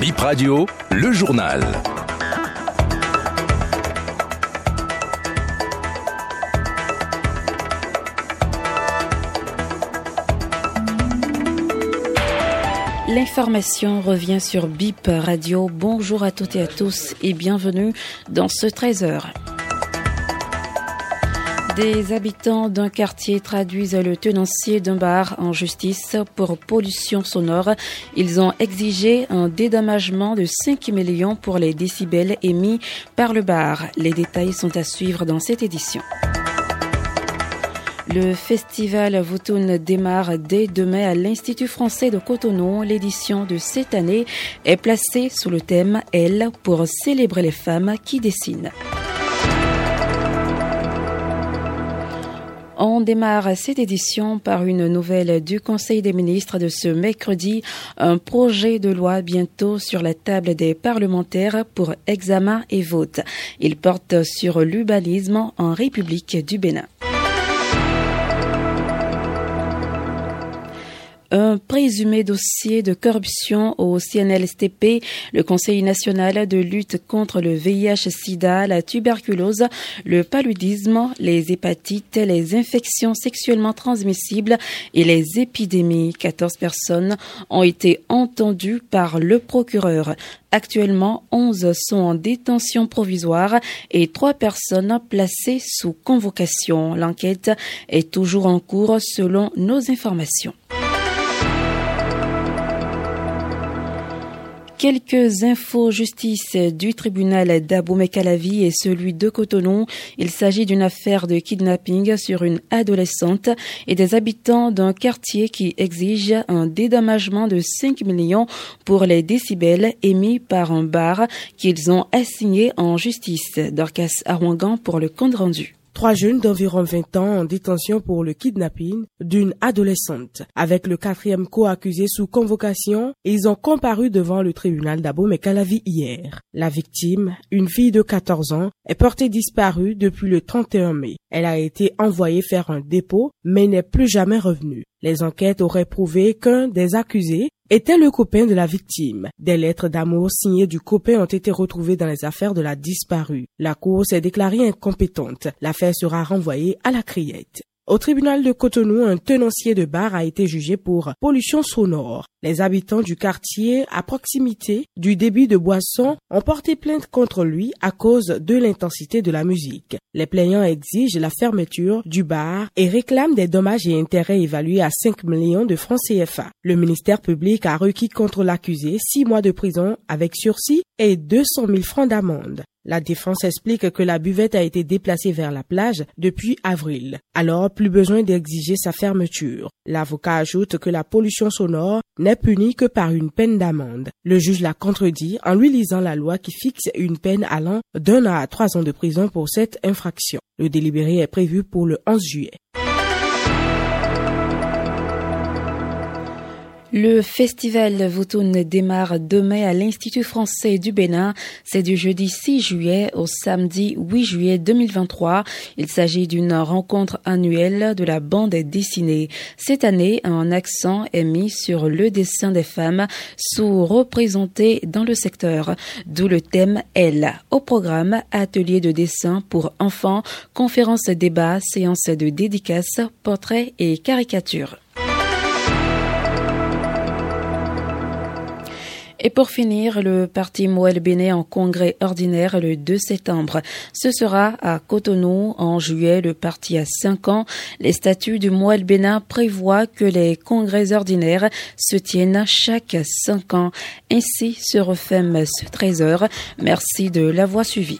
Bip Radio, le journal. L'information revient sur BIP Radio. Bonjour à toutes et à tous et bienvenue dans ce 13h. Des habitants d'un quartier traduisent le tenancier d'un bar en justice pour pollution sonore. Ils ont exigé un dédommagement de 5 millions pour les décibels émis par le bar. Les détails sont à suivre dans cette édition. Le festival Voutoun démarre dès demain à l'Institut français de Cotonou. L'édition de cette année est placée sous le thème Elle pour célébrer les femmes qui dessinent. On démarre cette édition par une nouvelle du Conseil des ministres de ce mercredi, un projet de loi bientôt sur la table des parlementaires pour examen et vote. Il porte sur l'urbanisme en République du Bénin. Un présumé dossier de corruption au CNLSTP, le Conseil national de lutte contre le VIH-Sida, la tuberculose, le paludisme, les hépatites, les infections sexuellement transmissibles et les épidémies. 14 personnes ont été entendues par le procureur. Actuellement, 11 sont en détention provisoire et 3 personnes placées sous convocation. L'enquête est toujours en cours selon nos informations. Quelques infos justice du tribunal d'Abomey-Calavi et celui de Cotonou. Il s'agit d'une affaire de kidnapping sur une adolescente et des habitants d'un quartier qui exige un dédommagement de 5 millions pour les décibels émis par un bar qu'ils ont assigné en justice. Dorcas Arwangan pour le compte rendu. Trois jeunes d'environ 20 ans en détention pour le kidnapping d'une adolescente. Avec le quatrième co-accusé sous convocation, ils ont comparu devant le tribunal d'Abomey-Calavi hier. La victime, une fille de 14 ans, est portée disparue depuis le 31 mai. Elle a été envoyée faire un dépôt, mais n'est plus jamais revenue. Les enquêtes auraient prouvé qu'un des accusés était le copain de la victime. Des lettres d'amour signées du copain ont été retrouvées dans les affaires de la disparue. La cour s'est déclarée incompétente. L'affaire sera renvoyée à la criette. Au tribunal de Cotonou, un tenancier de bar a été jugé pour pollution sonore. Les habitants du quartier à proximité du débit de boisson ont porté plainte contre lui à cause de l'intensité de la musique. Les plaignants exigent la fermeture du bar et réclament des dommages et intérêts évalués à 5 millions de francs CFA. Le ministère public a requis contre l'accusé 6 mois de prison avec sursis et 200 000 francs d'amende. La défense explique que la buvette a été déplacée vers la plage depuis avril. Alors, plus besoin d'exiger sa fermeture. L'avocat ajoute que la pollution sonore n'est punie que par une peine d'amende. Le juge l'a contredit en lui lisant la loi qui fixe une peine allant d'un à trois ans de prison pour cette infraction. Le délibéré est prévu pour le 11 juillet. Le festival Vautoun démarre demain à l'Institut français du Bénin. C'est du jeudi 6 juillet au samedi 8 juillet 2023. Il s'agit d'une rencontre annuelle de la bande dessinée. Cette année, un accent est mis sur le dessin des femmes sous-représentées dans le secteur, d'où le thème Elle. Au programme, atelier de dessin pour enfants, conférences débat, séances de dédicaces, portraits et caricatures. Et pour finir, le parti Moël Béné en congrès ordinaire le 2 septembre. Ce sera à Cotonou en juillet. Le parti a 5 ans. Les statuts du Moël Bénin prévoient que les congrès ordinaires se tiennent chaque 5 ans. Ainsi se referme ce 13 heures. Merci de l'avoir suivi.